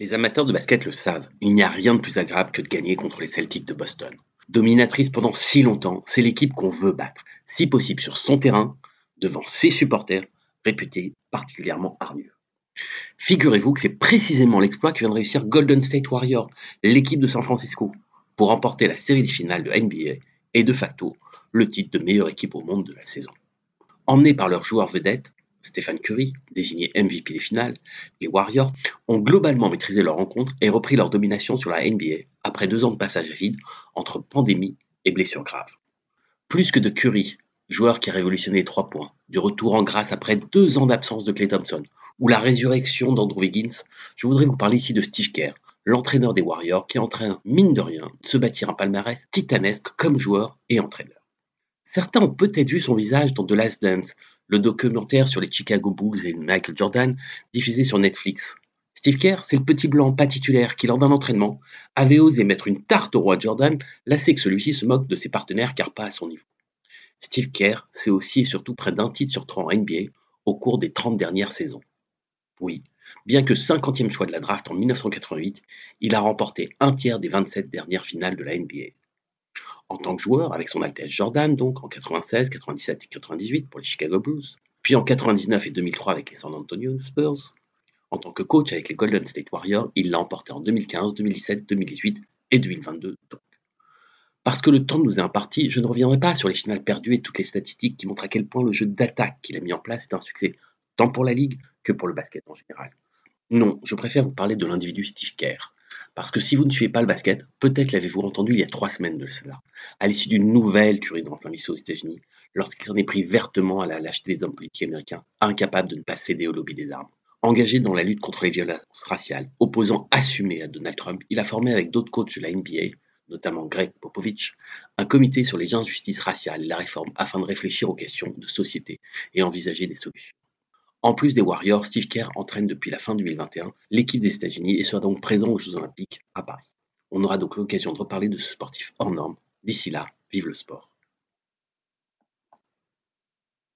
Les amateurs de basket le savent, il n'y a rien de plus agréable que de gagner contre les Celtics de Boston. Dominatrice pendant si longtemps, c'est l'équipe qu'on veut battre, si possible sur son terrain, devant ses supporters, réputés particulièrement hargneux. Figurez-vous que c'est précisément l'exploit que vient de réussir Golden State Warriors, l'équipe de San Francisco, pour remporter la série des finales de NBA et de facto le titre de meilleure équipe au monde de la saison. Emmenés par leur joueur vedette, Stéphane Curry, désigné MVP des finales, les Warriors ont globalement maîtrisé leur rencontre et repris leur domination sur la NBA après deux ans de passage vide entre pandémie et blessures graves. Plus que de Curry, joueur qui a révolutionné les trois points, du retour en grâce après deux ans d'absence de Clay Thompson, ou la résurrection d'Andrew Wiggins, je voudrais vous parler ici de Steve Kerr, l'entraîneur des Warriors qui est en train, mine de rien, de se bâtir un palmarès titanesque comme joueur et entraîneur. Certains ont peut-être vu son visage dans The Last Dance, le documentaire sur les Chicago Bulls et Michael Jordan, diffusé sur Netflix. Steve Kerr, c'est le petit blanc pas titulaire qui, lors d'un entraînement, avait osé mettre une tarte au roi Jordan, lassé que celui-ci se moque de ses partenaires car pas à son niveau. Steve Kerr, c'est aussi et surtout près d'un titre sur trois en NBA au cours des 30 dernières saisons. Oui, bien que 50e choix de la draft en 1988, il a remporté un tiers des 27 dernières finales de la NBA en tant que joueur avec son Altesse Jordan, donc en 96, 97 et 98 pour les Chicago Bulls, puis en 99 et 2003 avec les San Antonio Spurs. En tant que coach avec les Golden State Warriors, il l'a emporté en 2015, 2017, 2018 et 2022 donc. Parce que le temps nous est imparti, je ne reviendrai pas sur les finales perdues et toutes les statistiques qui montrent à quel point le jeu d'attaque qu'il a mis en place est un succès, tant pour la Ligue que pour le basket en général. Non, je préfère vous parler de l'individu Steve Kerr, parce que si vous ne suivez pas le basket, peut-être l'avez-vous entendu il y a trois semaines de cela, à l'issue d'une nouvelle tuerie dans un lycée aux États-Unis, lorsqu'il s'en est pris vertement à la lâcheté des hommes politiques américains, incapables de ne pas céder au lobby des armes. Engagé dans la lutte contre les violences raciales, opposant assumé à Donald Trump, il a formé avec d'autres coachs de la NBA, notamment Greg Popovich, un comité sur les injustices raciales et la réforme afin de réfléchir aux questions de société et envisager des solutions. En plus des Warriors, Steve Kerr entraîne depuis la fin 2021 l'équipe des États-Unis et sera donc présent aux Jeux Olympiques à Paris. On aura donc l'occasion de reparler de ce sportif hors norme. D'ici là, vive le sport.